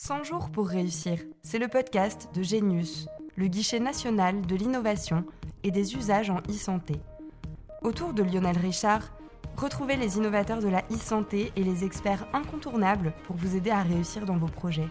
100 jours pour réussir, c'est le podcast de Genius, le guichet national de l'innovation et des usages en e-santé. Autour de Lionel Richard, retrouvez les innovateurs de la e-santé et les experts incontournables pour vous aider à réussir dans vos projets.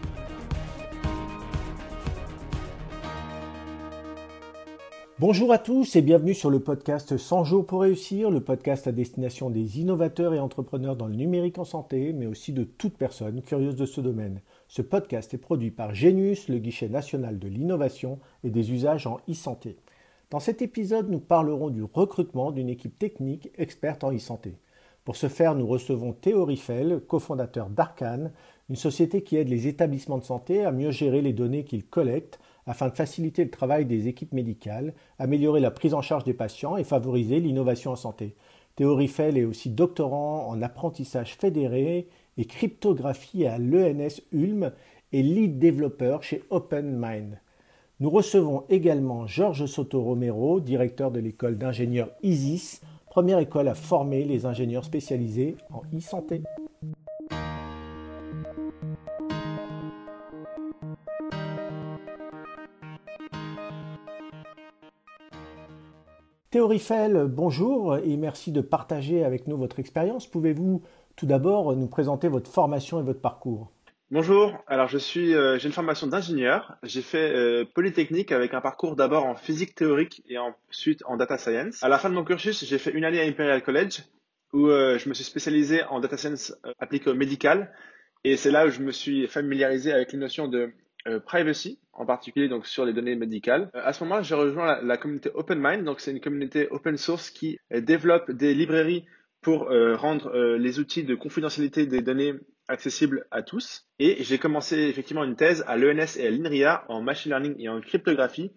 Bonjour à tous et bienvenue sur le podcast 100 jours pour réussir, le podcast à destination des innovateurs et entrepreneurs dans le numérique en santé, mais aussi de toute personne curieuse de ce domaine. Ce podcast est produit par Genius, le guichet national de l'innovation et des usages en e-santé. Dans cet épisode, nous parlerons du recrutement d'une équipe technique experte en e-santé. Pour ce faire, nous recevons Théo Riffel, cofondateur d'Arcan, une société qui aide les établissements de santé à mieux gérer les données qu'ils collectent afin de faciliter le travail des équipes médicales, améliorer la prise en charge des patients et favoriser l'innovation en santé. Théo Riffel est aussi doctorant en apprentissage fédéré et cryptographie à l'ENS Ulm et lead développeur chez OpenMind. Nous recevons également Georges Soto Romero, directeur de l'école d'ingénieurs ISIS, première école à former les ingénieurs spécialisés en e-santé. Théorie Fell, bonjour et merci de partager avec nous votre expérience. Pouvez-vous tout d'abord nous présenter votre formation et votre parcours Bonjour, alors je suis, euh, j'ai une formation d'ingénieur. J'ai fait euh, Polytechnique avec un parcours d'abord en physique théorique et ensuite en data science. À la fin de mon cursus, j'ai fait une année à Imperial College où euh, je me suis spécialisé en data science appliquée au médical et c'est là où je me suis familiarisé avec les notions de privacy, en particulier donc sur les données médicales. À ce moment-là, j'ai rejoint la, communauté OpenMind, donc c'est une communauté open source qui développe des librairies pour rendre les outils de confidentialité des données accessibles à tous. Et j'ai commencé effectivement une thèse à l'ENS et à l'INRIA en machine learning et en cryptographie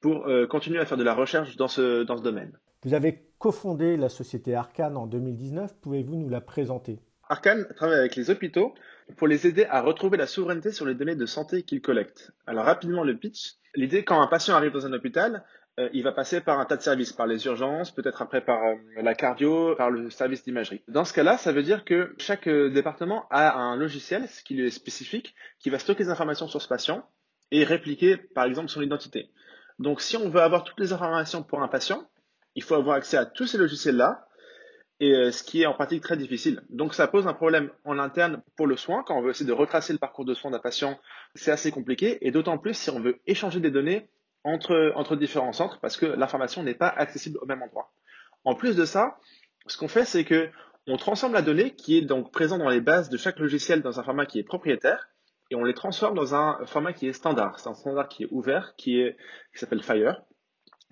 pour continuer à faire de la recherche dans ce, dans ce domaine. Vous avez cofondé la société Arcan en 2019. Pouvez-vous nous la présenter? Arcan travaille avec les hôpitaux pour les aider à retrouver la souveraineté sur les données de santé qu'ils collectent. Alors rapidement le pitch. L'idée, quand un patient arrive dans un hôpital, euh, il va passer par un tas de services, par les urgences, peut-être après par euh, la cardio, par le service d'imagerie. Dans ce cas-là, ça veut dire que chaque euh, département a un logiciel, ce qui lui est spécifique, qui va stocker les informations sur ce patient et répliquer, par exemple, son identité. Donc, si on veut avoir toutes les informations pour un patient, il faut avoir accès à tous ces logiciels-là et ce qui est en pratique très difficile. Donc ça pose un problème en interne pour le soin. Quand on veut essayer de retracer le parcours de soins d'un patient, c'est assez compliqué. Et d'autant plus si on veut échanger des données entre, entre différents centres parce que l'information n'est pas accessible au même endroit. En plus de ça, ce qu'on fait, c'est que on transforme la donnée qui est donc présente dans les bases de chaque logiciel dans un format qui est propriétaire et on les transforme dans un format qui est standard. C'est un standard qui est ouvert, qui est qui s'appelle Fire,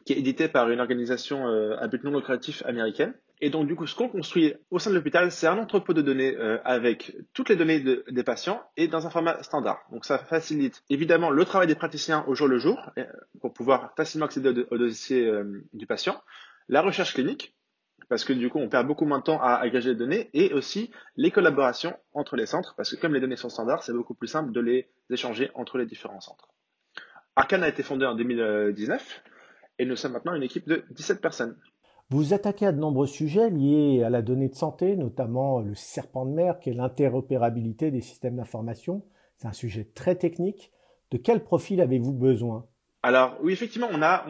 qui est édité par une organisation euh, à but non lucratif américaine et donc, du coup, ce qu'on construit au sein de l'hôpital, c'est un entrepôt de données euh, avec toutes les données des patients et dans un format standard. Donc, ça facilite évidemment le travail des praticiens au jour le jour euh, pour pouvoir facilement accéder au, dossier euh, du patient, la recherche clinique, parce que du coup, on perd beaucoup moins de temps à agréger les données, et aussi les collaborations entre les centres, parce que comme les données sont standards, c'est beaucoup plus simple de les échanger entre les différents centres. Arcan a été fondé en 2019, et nous sommes maintenant une équipe de 17 personnes. Vous attaquez à de nombreux sujets liés à la donnée de santé, notamment le serpent de mer, qui est l'interopérabilité des systèmes d'information. C'est un sujet très technique. De quel profil avez-vous besoin? Alors oui, effectivement, on a,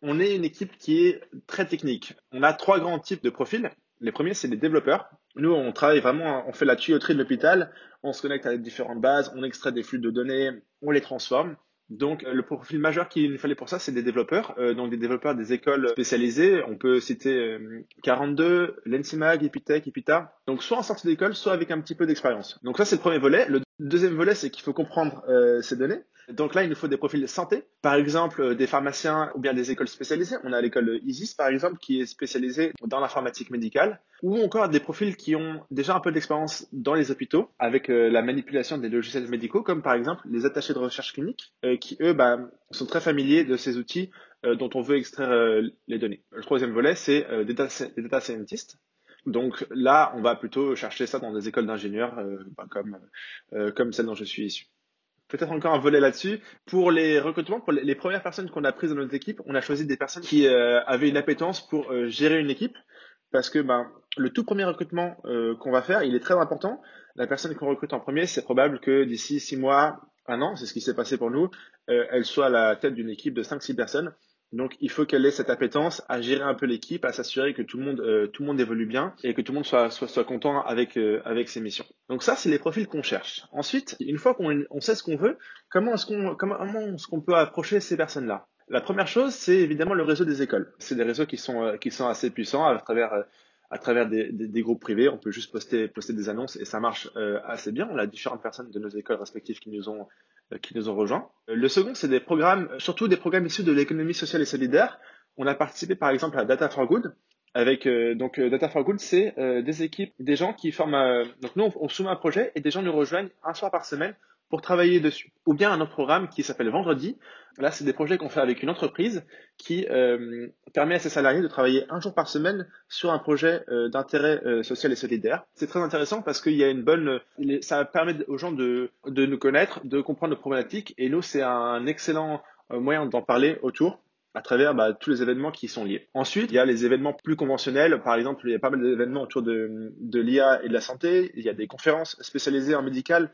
on, est une équipe qui est très technique. On a trois grands types de profils. Les premiers, c'est les développeurs. Nous, on travaille vraiment, on fait la tuyauterie de l'hôpital, on se connecte à différentes bases, on extrait des flux de données, on les transforme. Donc, le profil majeur qu'il nous fallait pour ça, c'est des développeurs, euh, donc des développeurs des écoles spécialisées. On peut citer 42, euh, l'Ensimag, Epitech, Epita. Donc, soit en sortie d'école, soit avec un petit peu d'expérience. Donc, ça, c'est le premier volet. Le deuxième volet, c'est qu'il faut comprendre euh, ces données. Donc là, il nous faut des profils santé, par exemple euh, des pharmaciens ou bien des écoles spécialisées. On a l'école ISIS, par exemple, qui est spécialisée dans l'informatique médicale, ou encore des profils qui ont déjà un peu d'expérience dans les hôpitaux avec euh, la manipulation des logiciels médicaux, comme par exemple les attachés de recherche clinique, euh, qui eux bah, sont très familiers de ces outils dont on veut extraire les données. Le troisième volet, c'est des, data scientists. Donc là, on va plutôt chercher ça dans des écoles d'ingénieurs bah, comme, comme celle dont je suis issu peut-être encore un volet là-dessus. Pour les recrutements, pour les, premières personnes qu'on a prises dans notre équipe, on a choisi des personnes qui euh, avaient une appétence pour euh, gérer une équipe. parce que ben, le tout premier recrutement euh, qu'on va faire, il est très important. La personne qu'on recrute en premier, c'est probable que d'ici six mois, un an, c'est ce qui s'est passé pour nous, euh, elle soit à la tête d'une équipe de 5-6 personnes. Donc, il faut qu'elle ait cette appétence à gérer un peu l'équipe, à s'assurer que tout le monde, euh, tout le monde évolue bien et que tout le monde soit, content avec, euh, avec ses missions. Donc ça, c'est les profils qu'on cherche. Ensuite, une fois qu'on on sait ce qu'on veut, comment est-ce qu'on, comment est-ce qu'on peut approcher ces personnes-là? La première chose, c'est évidemment le réseau des écoles. C'est des réseaux qui sont, euh, qui sont assez puissants à travers à travers des, groupes privés. On peut juste poster, des annonces et ça marche euh, assez bien. On a différentes personnes de nos écoles respectives qui nous ont, euh, qui nous ont rejoints. Euh, le second, c'est des programmes, surtout des programmes issus de l'économie sociale et solidaire. On a participé par exemple à Data for Good. Avec donc Data for Good, c'est des équipes, des gens qui forment. donc nous, on soumet un projet et des gens nous rejoignent un soir par semaine pour travailler dessus. Ou bien un autre programme qui s'appelle Vendredi. Là, c'est des projets qu'on fait avec une entreprise qui euh, permet à ses salariés de travailler un jour par semaine sur un projet euh, d'intérêt euh, social et solidaire. C'est très intéressant parce qu'il y a une bonne, ça permet aux gens de, de nous connaître, de comprendre nos problématiques. Et nous, c'est un excellent moyen d'en parler autour à travers bah, tous les événements qui sont liés. Ensuite, il y a les événements plus conventionnels. Par exemple, il y a pas mal d'événements autour de, de l'IA et de la santé. Il y a des conférences spécialisées en médical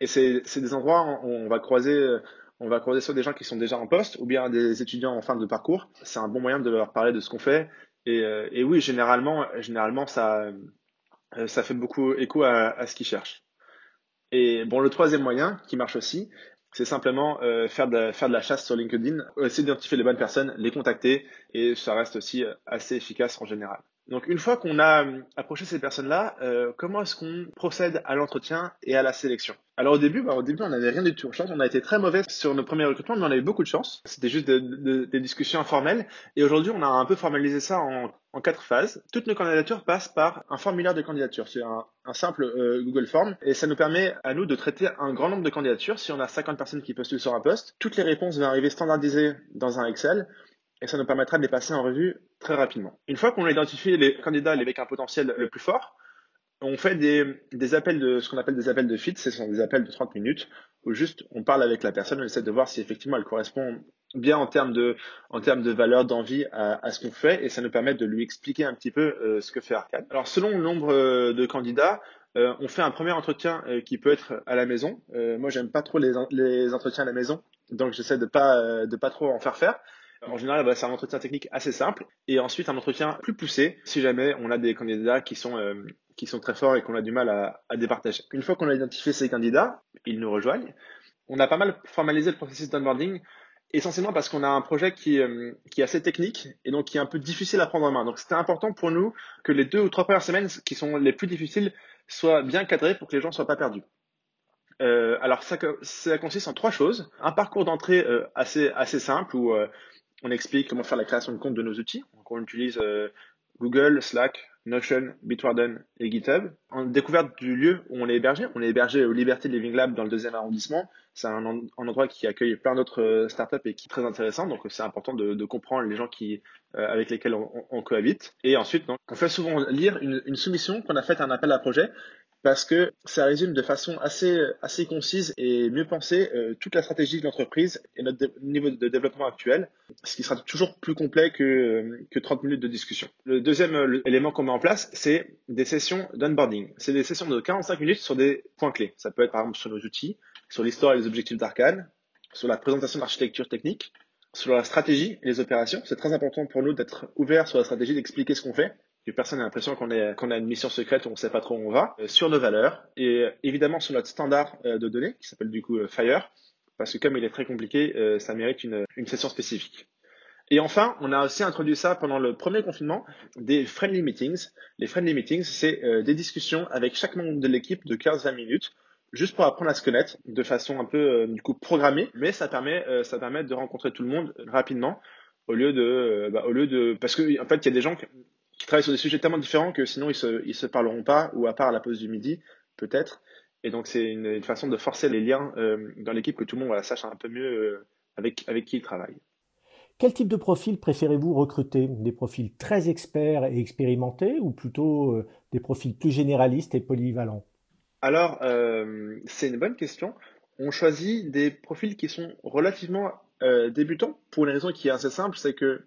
et c'est des endroits où on va croiser on va croiser soit des gens qui sont déjà en poste ou bien des étudiants en fin de parcours. C'est un bon moyen de leur parler de ce qu'on fait. Et, euh, et, oui, généralement, généralement ça, euh, ça fait beaucoup écho à, à ce qu'ils cherchent. Et bon, le troisième moyen qui marche aussi, c'est simplement euh, faire, de, faire de la chasse sur LinkedIn, essayer d'identifier les bonnes personnes, les contacter, et ça reste aussi assez efficace en général. Donc une fois qu'on a euh, approché ces personnes-là, euh, comment est-ce qu'on procède à l'entretien et à la sélection? Alors au début, bah, au début on n'avait rien du tout. Je on a été très mauvais sur nos premiers recrutements, mais on a eu beaucoup de chance. C'était juste des discussions informelles. Et aujourd'hui, on a un peu formalisé ça en, quatre phases. Toutes nos candidatures passent par un formulaire de candidature. C'est un, simple euh, Google Form et ça nous permet à nous de traiter un grand nombre de candidatures. Si on a 50 personnes qui postulent sur un poste, toutes les réponses vont arriver standardisées dans un Excel et ça nous permettra de les passer en revue très rapidement. Une fois qu'on a identifié les candidats avec un potentiel le plus fort, on fait des, appels de ce qu'on appelle des appels de fit, ce sont des appels de 30 minutes où juste on parle avec la personne, on essaie de voir si effectivement elle correspond bien en termes de en termes de valeur, d'envie à, à, ce qu'on fait et ça nous permet de lui expliquer un petit peu euh, ce que fait Arcade. Alors selon le nombre euh, de candidats, euh, on fait un premier entretien qui peut être à la maison. moi j'aime pas trop les, les entretiens à la maison, donc j'essaie de pas de pas trop en faire faire. En général, bah, c'est un entretien technique assez simple et ensuite un entretien plus poussé si jamais on a des candidats qui sont, euh, qui sont très forts et qu'on a du mal à, à départager. Une fois qu'on a identifié ces candidats, ils nous rejoignent. On a pas mal formalisé le processus d'onboarding essentiellement parce qu'on a un projet qui, euh, qui est assez technique et donc qui est un peu difficile à prendre en main. Donc c'était important pour nous que les deux ou trois premières semaines qui sont les plus difficiles soient bien cadrées pour que les gens soient pas perdus. Euh, alors ça, ça, consiste en trois choses. Un parcours d'entrée euh, assez, assez simple où euh, on explique comment faire la création de compte de nos outils. Donc, on utilise euh, Google, Slack, Notion, Bitwarden et GitHub. En découverte du lieu où on est hébergé, on est hébergé au Liberty Living Lab dans le deuxième arrondissement. C'est un, endroit qui accueille plein d'autres euh, startups et qui est très intéressant. Donc c'est important de, comprendre les gens qui, euh, avec lesquels on, cohabite. Et ensuite, on fait souvent lire une, une soumission qu'on a faite à un appel à projet parce que ça résume de façon assez, assez concise et mieux pensée euh, toute la stratégie de l'entreprise et notre niveau de développement actuel, ce qui sera toujours plus complet que, que 30 minutes de discussion. Le deuxième euh, élément qu'on met en place, c'est des sessions d'onboarding. C'est des sessions de 45 minutes sur des points clés. Ça peut être par exemple sur nos outils, sur l'histoire et les objectifs d'Arcane, sur la présentation d'architecture technique, sur la stratégie et les opérations. C'est très important pour nous d'être ouvert sur la stratégie, d'expliquer ce qu'on fait que personne n'a l'impression qu'on a une mission secrète où on ne sait pas trop où on va, euh, sur nos valeurs et euh, évidemment sur notre standard euh, de données qui s'appelle du coup Fire, parce que comme il est très compliqué, ça mérite une, une session spécifique. Et enfin, on a aussi introduit ça pendant le premier confinement, des friendly meetings. Les friendly meetings, c'est des discussions avec chaque membre de l'équipe de 15-20 minutes, juste pour apprendre à se connaître de façon un peu du coup programmée, mais ça permet ça permet de rencontrer tout le monde rapidement au lieu de bah, au lieu de parce que en fait il y a des gens travaillent sur des sujets tellement différents que sinon ils se, ils se parleront pas, ou à part à la pause du midi, peut-être. Et donc c'est une, façon de forcer les liens euh, dans l'équipe que tout le monde sache un peu mieux euh, avec, avec qui il travaille. Quel type de profil préférez-vous recruter? Des profils très experts et expérimentés ou plutôt euh, des profils plus généralistes et polyvalents? Alors, c'est une bonne question. On choisit des profils qui sont relativement débutants pour une raison qui est assez simple, c'est que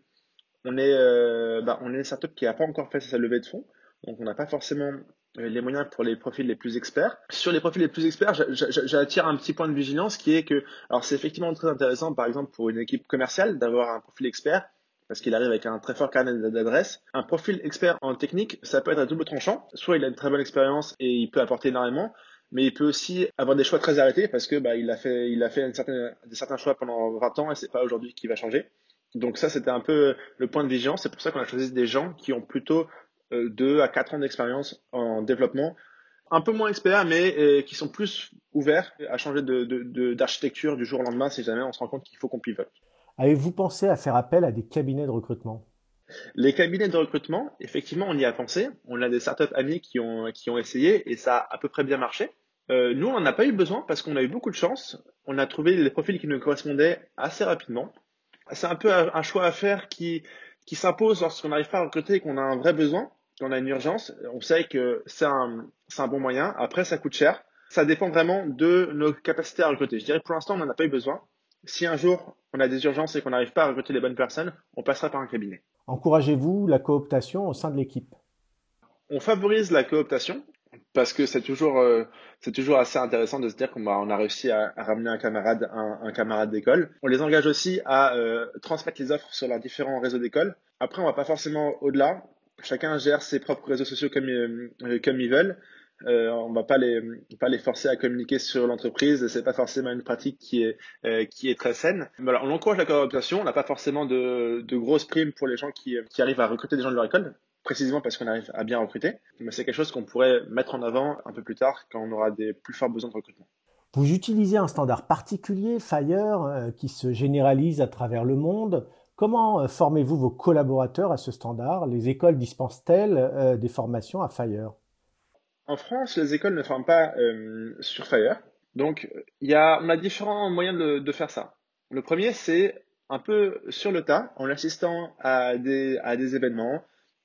on est, euh, bah, on est une startup qui n'a pas encore fait sa levée de fonds, donc on n'a pas forcément euh, les moyens pour les profils les plus experts. Sur les profils les plus experts, j'attire un petit point de vigilance qui est que, alors c'est effectivement très intéressant, par exemple, pour une équipe commerciale d'avoir un profil expert, parce qu'il arrive avec un très fort carnet d'adresses. Un profil expert en technique, ça peut être un double tranchant. Soit il a une très bonne expérience et il peut apporter énormément, mais il peut aussi avoir des choix très arrêtés parce que bah, il a fait, il a fait une certaine, certains choix pendant 20 ans et c'est pas aujourd'hui qu'il va changer. Donc ça, c'était un peu le point de vigilance. C'est pour ça qu'on a choisi des gens qui ont plutôt 2 euh, à 4 ans d'expérience en développement, un peu moins experts, mais euh, qui sont plus ouverts à changer d'architecture de, de, du jour au lendemain si jamais on se rend compte qu'il faut qu'on pivote. Avez-vous pensé à faire appel à des cabinets de recrutement? Les cabinets de recrutement, effectivement, on y a pensé. On a des startups amis qui ont, qui ont essayé et ça a à peu près bien marché. Euh, nous, on n'a pas eu besoin parce qu'on a eu beaucoup de chance. On a trouvé des profils qui nous correspondaient assez rapidement. C'est un peu un choix à faire qui, qui s'impose lorsqu'on n'arrive pas à recruter et qu'on a un vrai besoin, qu'on a une urgence. On sait que c'est un, un bon moyen. Après, ça coûte cher. Ça dépend vraiment de nos capacités à recruter. Je dirais que pour l'instant, on n'en a pas eu besoin si un jour on a des urgences et qu'on n'arrive pas à recruter les bonnes personnes, on passera par un cabinet. Encouragez-vous la cooptation au sein de l'équipe? On favorise la cooptation parce que c'est toujours, euh, c'est toujours assez intéressant de se dire qu'on on a réussi à, ramener un camarade, un, camarade d'école. On les engage aussi à euh, transmettre les offres sur leurs différents réseaux d'école. Après, on va pas forcément au-delà. Chacun gère ses propres réseaux sociaux comme, euh, comme ils veulent. Euh, on va pas les pas les forcer à communiquer sur l'entreprise. C'est pas forcément une pratique qui est euh, qui est très saine. On encourage la cooptation. On n'a pas forcément de, de grosses primes pour les gens qui, qui arrivent à recruter des gens de leur école précisément parce qu'on arrive à bien recruter. Mais c'est quelque chose qu'on pourrait mettre en avant un peu plus tard quand on aura des plus forts besoins de recrutement. Vous utilisez un standard particulier, Fire, euh, qui se généralise à travers le monde. Comment formez-vous vos collaborateurs à ce standard? Les écoles dispensent-elles des formations à Fire? En France, les écoles ne forment pas euh, sur Fire. Donc, y a, on a différents moyens de, de faire ça. Le premier, c'est un peu sur le tas, en assistant à des, à des événements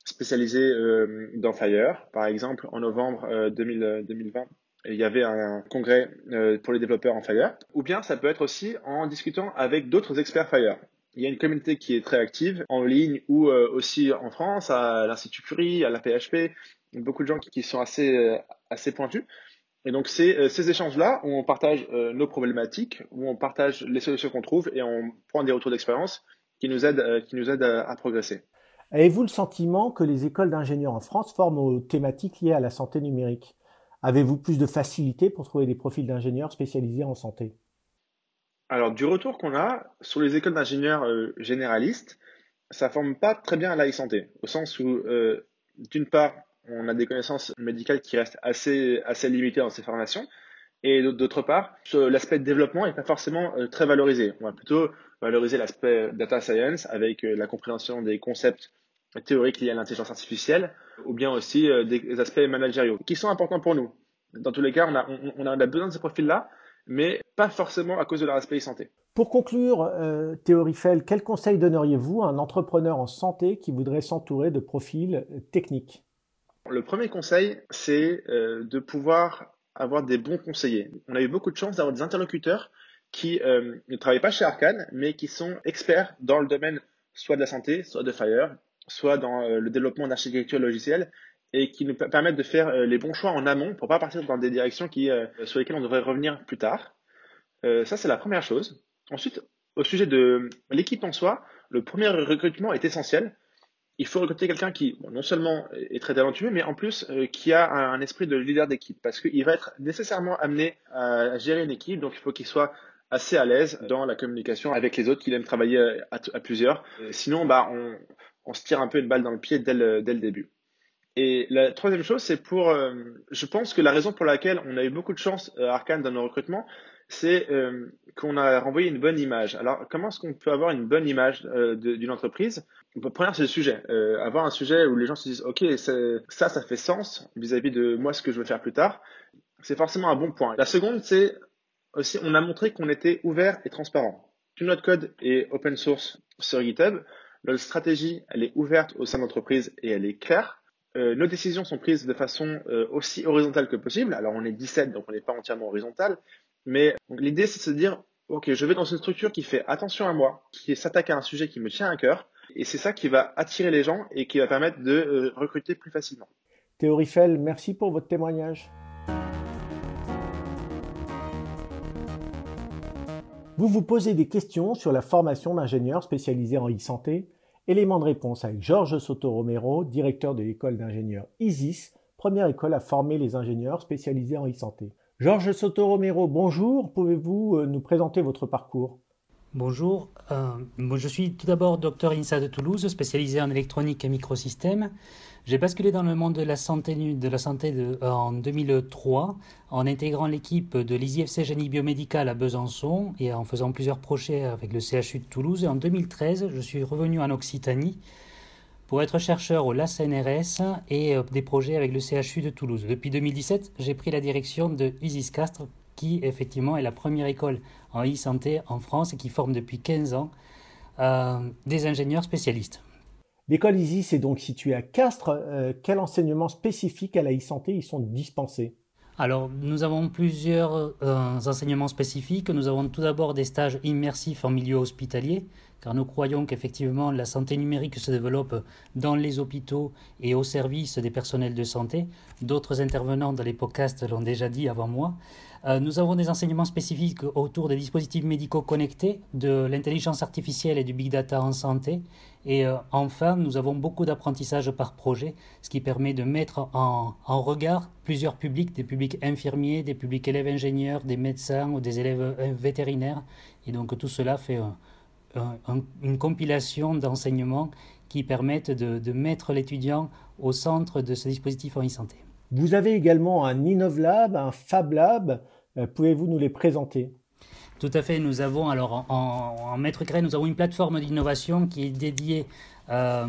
spécialisés euh, dans Fire. Par exemple, en novembre euh, 2000, 2020, il y avait un congrès euh, pour les développeurs en Fire. Ou bien, ça peut être aussi en discutant avec d'autres experts Fire. Il y a une communauté qui est très active en ligne ou euh, aussi en France, à l'Institut Curie, à la PHP, beaucoup de gens qui, sont assez, euh, assez pointus. Et donc, c'est euh, ces échanges-là où on partage euh, nos problématiques, où on partage les solutions qu'on trouve et on prend des retours d'expérience qui nous aident, qui nous aident à, progresser. Avez-vous le sentiment que les écoles d'ingénieurs en France forment aux thématiques liées à la santé numérique? Avez-vous plus de facilité pour trouver des profils d'ingénieurs spécialisés en santé? Alors, du retour qu'on a sur les écoles d'ingénieurs généralistes, ça forme pas très bien à la santé au sens où, d'une part, on a des connaissances médicales qui restent assez limitées dans ces formations. Et d'autre part, l'aspect développement n'est pas forcément euh, très valorisé. On va plutôt valoriser l'aspect data science avec euh, la compréhension des concepts théoriques liés à l'intelligence artificielle ou bien aussi euh, des aspects managériaux qui sont importants pour nous. Dans tous les cas, on a, on, a besoin de ces profils-là, mais pas forcément à cause de leur aspect santé. Pour conclure, euh, Théo Riffel, quel conseil donneriez-vous à un entrepreneur en santé qui voudrait s'entourer de profils techniques? Le premier conseil, c'est euh, de pouvoir avoir des bons conseillers. On a eu beaucoup de chance d'avoir des interlocuteurs qui euh, ne travaillent pas chez Arcane, mais qui sont experts dans le domaine soit de la santé, soit de Fire, soit dans euh, le développement d'architecture logicielle, et qui nous permettent de faire les bons choix en amont pour pas partir dans des directions sur lesquelles on devrait revenir plus tard. ça, c'est la première chose. Ensuite, au sujet de l'équipe en soi, le premier recrutement est essentiel il faut recruter quelqu'un qui non seulement est très talentueux, mais en plus euh, qui a un, esprit de leader d'équipe, parce qu'il va être nécessairement amené à, gérer une équipe, donc il faut qu'il soit assez à l'aise dans la communication avec les autres, qu'il aime travailler à, plusieurs. Sinon, bah, on, se tire un peu une balle dans le pied dès le, début. Et la troisième chose, c'est pour, euh, je pense que la raison pour laquelle on a eu beaucoup de chance à euh, Arkane dans nos recrutements, c'est qu'on a renvoyé une bonne image. Alors, comment est-ce qu'on peut avoir une bonne image d'une entreprise? Première, c'est le sujet. Euh, avoir un sujet où les gens se disent, OK, ça, ça fait sens vis-à-vis de moi, ce que je veux faire plus tard. C'est forcément un bon point. La seconde, c'est aussi, on a montré qu'on était ouvert et transparent. Tout notre code est open source sur GitHub. Notre stratégie, elle est ouverte au sein de l'entreprise et elle est claire. Euh, nos décisions sont prises de façon euh, aussi horizontale que possible. Alors, on est 17, donc on n'est pas entièrement horizontal. Mais l'idée, c'est de se dire, OK, je vais dans une structure qui fait attention à moi, qui s'attaque à un sujet qui me tient à cœur Et c'est ça qui va attirer les gens et qui va permettre de euh, recruter plus facilement. Théo Riffel, merci pour votre témoignage. Vous vous posez des questions sur la formation d'ingénieurs spécialisés en e-santé Élément de réponse avec Georges Soto-Romero, directeur de l'école d'ingénieurs ISIS, première école à former les ingénieurs spécialisés en e-santé. Georges Soto-Romero, bonjour. Pouvez-vous euh, nous présenter votre parcours? Bonjour, euh, je suis tout d'abord docteur INSA de Toulouse, spécialisé en électronique et microsystèmes. J'ai basculé dans le monde de la santé, santé en 2003 en intégrant l'équipe de l'ISIFC Génie Biomédical à Besançon et en faisant plusieurs projets avec le CHU de Toulouse. Et en 2013, je suis revenu en Occitanie pour être chercheur au LACNRS et euh, des projets avec le CHU de Toulouse. Depuis 2017, j'ai pris la direction de Isis Castres, qui effectivement est la première école en e-santé en France et qui forme depuis 15 ans euh, des ingénieurs spécialistes. L'école ISIS est donc située à Castres. Euh, quel enseignement spécifique à la e-santé y sont dispensés? Alors, nous avons plusieurs euh, enseignements spécifiques. Nous avons tout d'abord des stages immersifs en milieu hospitalier, car nous croyons qu'effectivement la santé numérique se développe dans les hôpitaux et au service des personnels de santé. D'autres intervenants dans les podcasts l'ont déjà dit avant moi. Euh, nous avons des enseignements spécifiques autour des dispositifs médicaux connectés, de l'intelligence artificielle et du big data en santé. Et euh, enfin, nous avons beaucoup d'apprentissage par projet, ce qui permet de mettre en, regard plusieurs publics, des publics infirmiers, des publics élèves ingénieurs, des médecins ou des élèves euh, vétérinaires. Et donc tout cela fait une compilation d'enseignements qui permettent de, de mettre l'étudiant au centre de ce dispositif en e-santé. Vous avez également un InnovLab, un FabLab. Euh, pouvez-vous nous les présenter? Tout à fait. Nous avons alors en, en Maître Grey, nous avons une plateforme d'innovation qui est dédiée euh,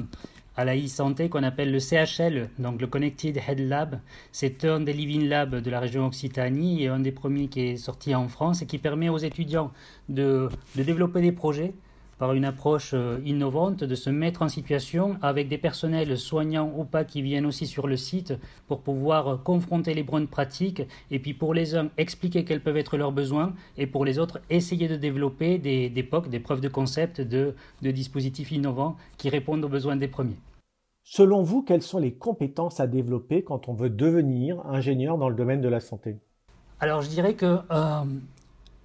à la e-santé qu'on appelle le CHL, donc le Connected Head Lab. C'est un des Living Labs de la région Occitanie et un des premiers qui est sorti en France et qui permet aux étudiants de, de développer des projets par une approche euh, innovante, de se mettre en situation avec des personnels soignants ou pas qui viennent aussi sur le site pour pouvoir confronter les bonnes pratiques et puis pour les uns expliquer quels peuvent être leurs besoins et pour les autres essayer de développer des, des POC, des preuves de concept de, de dispositifs innovants qui répondent aux besoins des premiers. Selon vous, quelles sont les compétences à développer quand on veut devenir ingénieur dans le domaine de la santé? Alors je dirais que euh,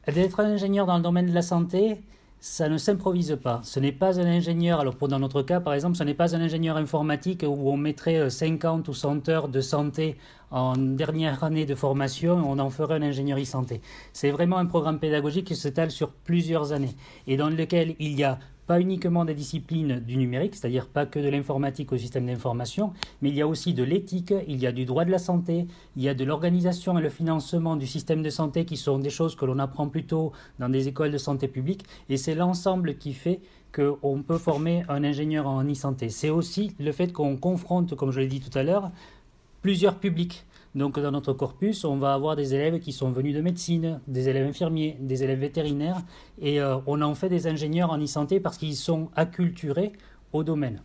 d'être ingénieur dans le domaine de la santé, ça ne s'improvise pas. Ce n'est pas un ingénieur, alors pour dans notre cas par exemple, ce n'est pas un ingénieur informatique où on mettrait 50 euh, ou 100 heures de santé en dernière année de formation, on en ferait un ingénieur e-santé. C'est vraiment un programme pédagogique qui s'étale sur plusieurs années et dans lequel il y a pas uniquement des disciplines du numérique, c'est-à-dire pas que de l'informatique au système d'information, mais il y a aussi de l'éthique, il y a du droit de la santé, il y a de l'organisation et le financement du système de santé qui sont des choses que l'on apprend plutôt dans des écoles de santé publique, et c'est l'ensemble qui fait qu'on peut former un ingénieur en e-santé. C'est aussi le fait qu'on confronte, comme je l'ai dit tout à l'heure, plusieurs publics. Donc dans notre corpus, on va avoir des élèves qui sont venus de médecine, des élèves infirmiers, des élèves vétérinaires, et euh, on en fait des ingénieurs en e-santé parce qu'ils sont acculturés au domaine.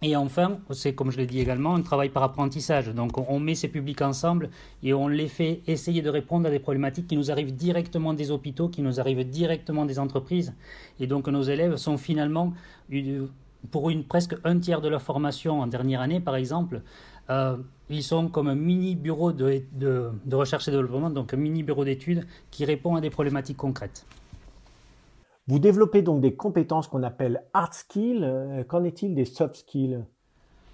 Et enfin, c'est comme je l'ai dit également, un travail par apprentissage. Donc on met ces publics ensemble et on les fait essayer de répondre à des problématiques qui nous arrivent directement des hôpitaux, qui nous arrivent directement des entreprises. Et donc nos élèves sont finalement, pour une presque un tiers de leur formation en dernière année par exemple, euh, ils sont comme un mini bureau de, de, recherche et développement, donc un mini bureau d'études qui répond à des problématiques concrètes. Vous développez donc des compétences qu'on appelle hard skills. Euh, qu'en est-il des soft skills?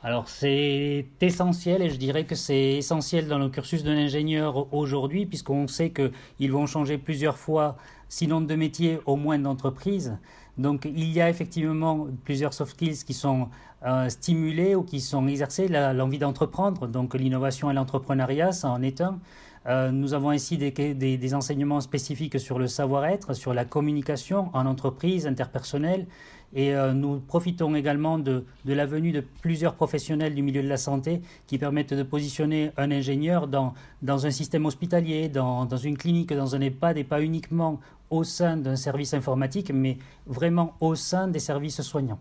Alors c'est essentiel et je dirais que c'est essentiel dans le cursus d'un ingénieur aujourd'hui puisqu'on sait qu'ils vont changer plusieurs fois, sinon de métier, au moins d'entreprise. Donc il y a effectivement plusieurs soft skills qui sont euh, stimulés ou qui sont exercés, l'envie d'entreprendre, donc l'innovation et l'entrepreneuriat, ça en est un. Euh, nous avons ici des, des, enseignements spécifiques sur le savoir-être, sur la communication en entreprise, interpersonnelle, et euh, nous profitons également de, de, la venue de plusieurs professionnels du milieu de la santé qui permettent de positionner un ingénieur dans, dans un système hospitalier, dans, dans une clinique, dans un EHPAD, et pas uniquement au sein d'un service informatique, mais vraiment au sein des services soignants.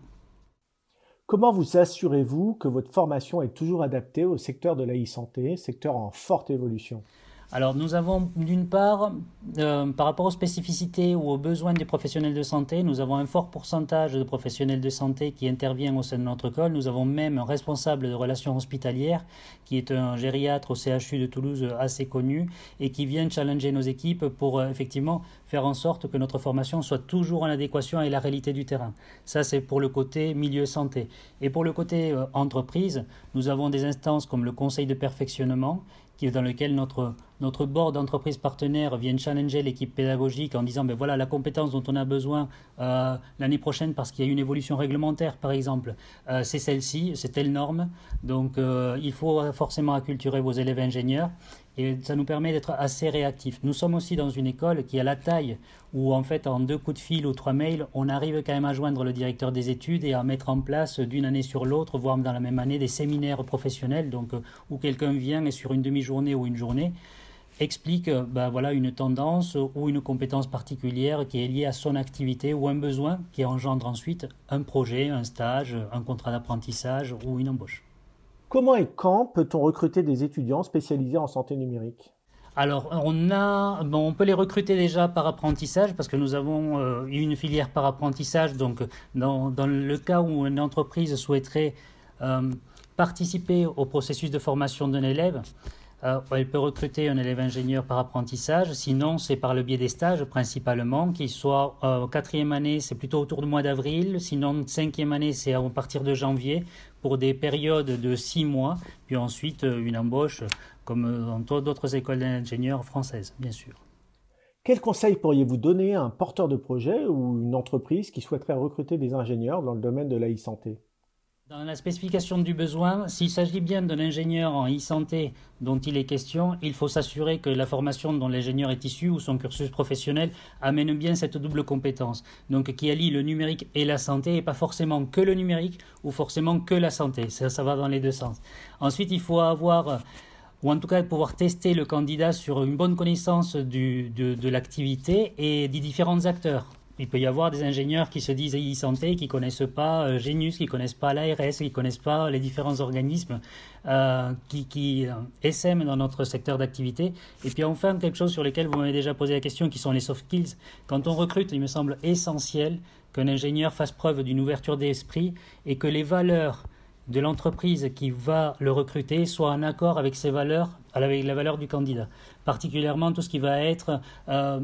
Comment vous assurez-vous que votre formation est toujours adaptée au secteur de la e-santé, secteur en forte évolution? Alors nous avons d'une part, euh, par rapport aux spécificités ou aux besoins des professionnels de santé, nous avons un fort pourcentage de professionnels de santé qui interviennent au sein de notre école. Nous avons même un responsable de relations hospitalières qui est un gériatre au CHU de Toulouse assez connu et qui vient challenger nos équipes pour euh, effectivement faire en sorte que notre formation soit toujours en adéquation avec la réalité du terrain. Ça c'est pour le côté milieu santé. Et pour le côté euh, entreprise, nous avons des instances comme le conseil de perfectionnement dans lequel notre, notre board d'entreprise partenaire vient challenger l'équipe pédagogique en disant ben voilà la compétence dont on a besoin euh, l'année prochaine parce qu'il y a une évolution réglementaire par exemple, euh, c'est celle-ci, c'est telle norme, donc euh, il faut forcément acculturer vos élèves ingénieurs et ça nous permet d'être assez réactifs. Nous sommes aussi dans une école qui a la taille où en fait en deux coups de fil ou trois mails, on arrive quand même à joindre le directeur des études et à mettre en place d'une année sur l'autre, voire dans la même année, des séminaires professionnels, donc euh, où quelqu'un vient et sur une demi-journée ou une journée explique ben voilà, une tendance ou une compétence particulière qui est liée à son activité ou un besoin qui engendre ensuite un projet, un stage, un contrat d'apprentissage ou une embauche. Comment et quand peut-on recruter des étudiants spécialisés en santé numérique? Alors, on, a, on peut les recruter déjà par apprentissage parce que nous avons euh, une filière par apprentissage. Donc, dans, le cas où une entreprise souhaiterait euh, participer au processus de formation d'un élève, euh, elle peut recruter un élève ingénieur par apprentissage. Sinon, c'est par le biais des stages principalement, qui soit euh, quatrième année, c'est plutôt autour du mois d'avril. Sinon, cinquième année, c'est à partir de janvier pour des périodes de six mois. Puis ensuite, euh, une embauche comme dans d'autres écoles d'ingénieurs françaises, bien sûr. Quel conseil pourriez-vous donner à un porteur de projet ou une entreprise qui souhaiterait recruter des ingénieurs dans le domaine de la e-santé dans la spécification du besoin, s'il s'agit bien d'un ingénieur en e-santé dont il est question, il faut s'assurer que la formation dont l'ingénieur est issu ou son cursus professionnel amène bien cette double compétence. Donc qui allie le numérique et la santé et pas forcément que le numérique ou forcément que la santé. Ça, ça va dans les deux sens. Ensuite, il faut avoir ou en tout cas pouvoir tester le candidat sur une bonne connaissance de, de l'activité et des différents acteurs. Il peut y avoir des ingénieurs qui se disent e-santé, qui connaissent pas euh, Genius, qui connaissent pas l'ARS, qui connaissent pas les différents organismes euh, qui, euh, dans notre secteur d'activité. Et puis enfin, quelque chose sur lequel vous m'avez déjà posé la question, qui sont les soft skills. Quand on recrute, il me semble essentiel qu'un ingénieur fasse preuve d'une ouverture d'esprit et que les valeurs de l'entreprise qui va le recruter soit en accord avec ses valeurs, avec la valeur du candidat. Particulièrement tout ce qui va être, euh,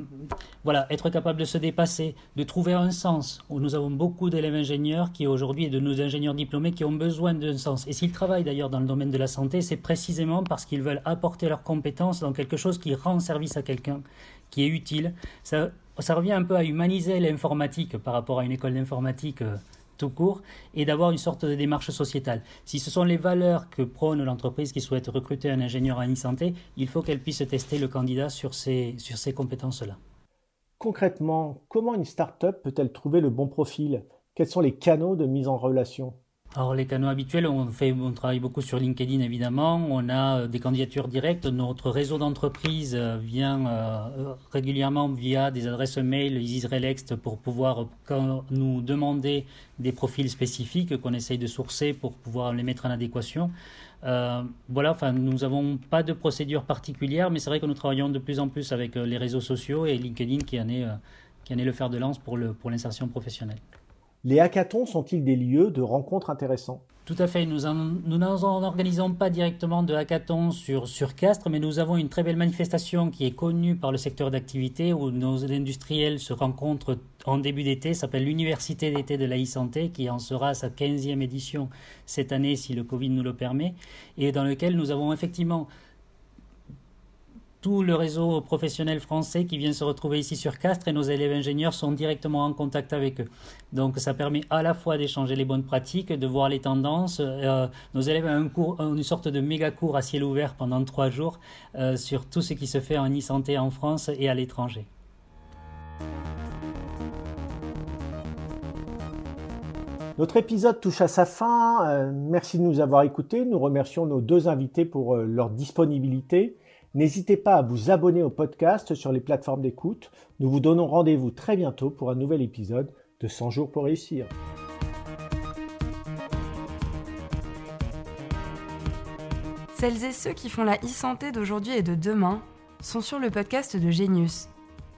voilà, être capable de se dépasser, de trouver un sens. Nous avons beaucoup d'élèves ingénieurs qui aujourd'hui, et de nos ingénieurs diplômés, qui ont besoin d'un sens. Et s'ils travaillent d'ailleurs dans le domaine de la santé, c'est précisément parce qu'ils veulent apporter leurs compétences dans quelque chose qui rend service à quelqu'un, qui est utile. Ça, ça revient un peu à humaniser l'informatique par rapport à une école d'informatique. Euh, tout court et d'avoir une sorte de démarche sociétale. Si ce sont les valeurs que prône l'entreprise qui souhaite recruter un ingénieur en e-santé, il faut qu'elle puisse tester le candidat sur ces, sur ces compétences-là. Concrètement, comment une start-up peut-elle trouver le bon profil? Quels sont les canaux de mise en relation? Alors les canaux habituels, on, fait, on travaille beaucoup sur LinkedIn évidemment, on a euh, des candidatures directes, notre réseau d'entreprise euh, vient euh, régulièrement via des adresses mail Isisrelext pour pouvoir nous demander des profils spécifiques qu'on essaye de sourcer pour pouvoir les mettre en adéquation. voilà, enfin, nous n'avons pas de procédure particulière, mais c'est vrai que nous travaillons de plus en plus avec les réseaux sociaux et LinkedIn qui en est, qui en est le fer de lance pour l'insertion pour professionnelle. Les hackathons sont-ils des lieux de rencontres intéressants? Tout à fait. Nous n'organisons pas directement de hackathons sur, Castres, mais nous avons une très belle manifestation qui est connue par le secteur d'activité où nos industriels se rencontrent en début d'été, s'appelle l'Université d'été de la e-santé, qui en sera sa 15e édition cette année si le Covid nous le permet, et dans lequel nous avons effectivement tout le réseau professionnel français qui vient se retrouver ici sur Castres et nos élèves ingénieurs sont directement en contact avec eux. Donc ça permet à la fois d'échanger les bonnes pratiques, de voir les tendances. Euh, nos élèves ont une sorte de méga cours à ciel ouvert pendant trois jours euh, sur tout ce qui se fait en e-santé en France et à l'étranger. Notre épisode touche à sa fin. Euh, merci de nous avoir écoutés. Nous remercions nos deux invités pour leur disponibilité. N'hésitez pas à vous abonner au podcast sur les plateformes d'écoute. Nous vous donnons rendez-vous très bientôt pour un nouvel épisode de 100 jours pour réussir. Celles et ceux qui font la e-santé d'aujourd'hui et de demain sont sur le podcast de Genius.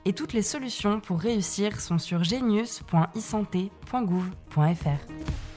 Et toutes les solutions pour réussir sont sur genius.isanté.gouv.fr.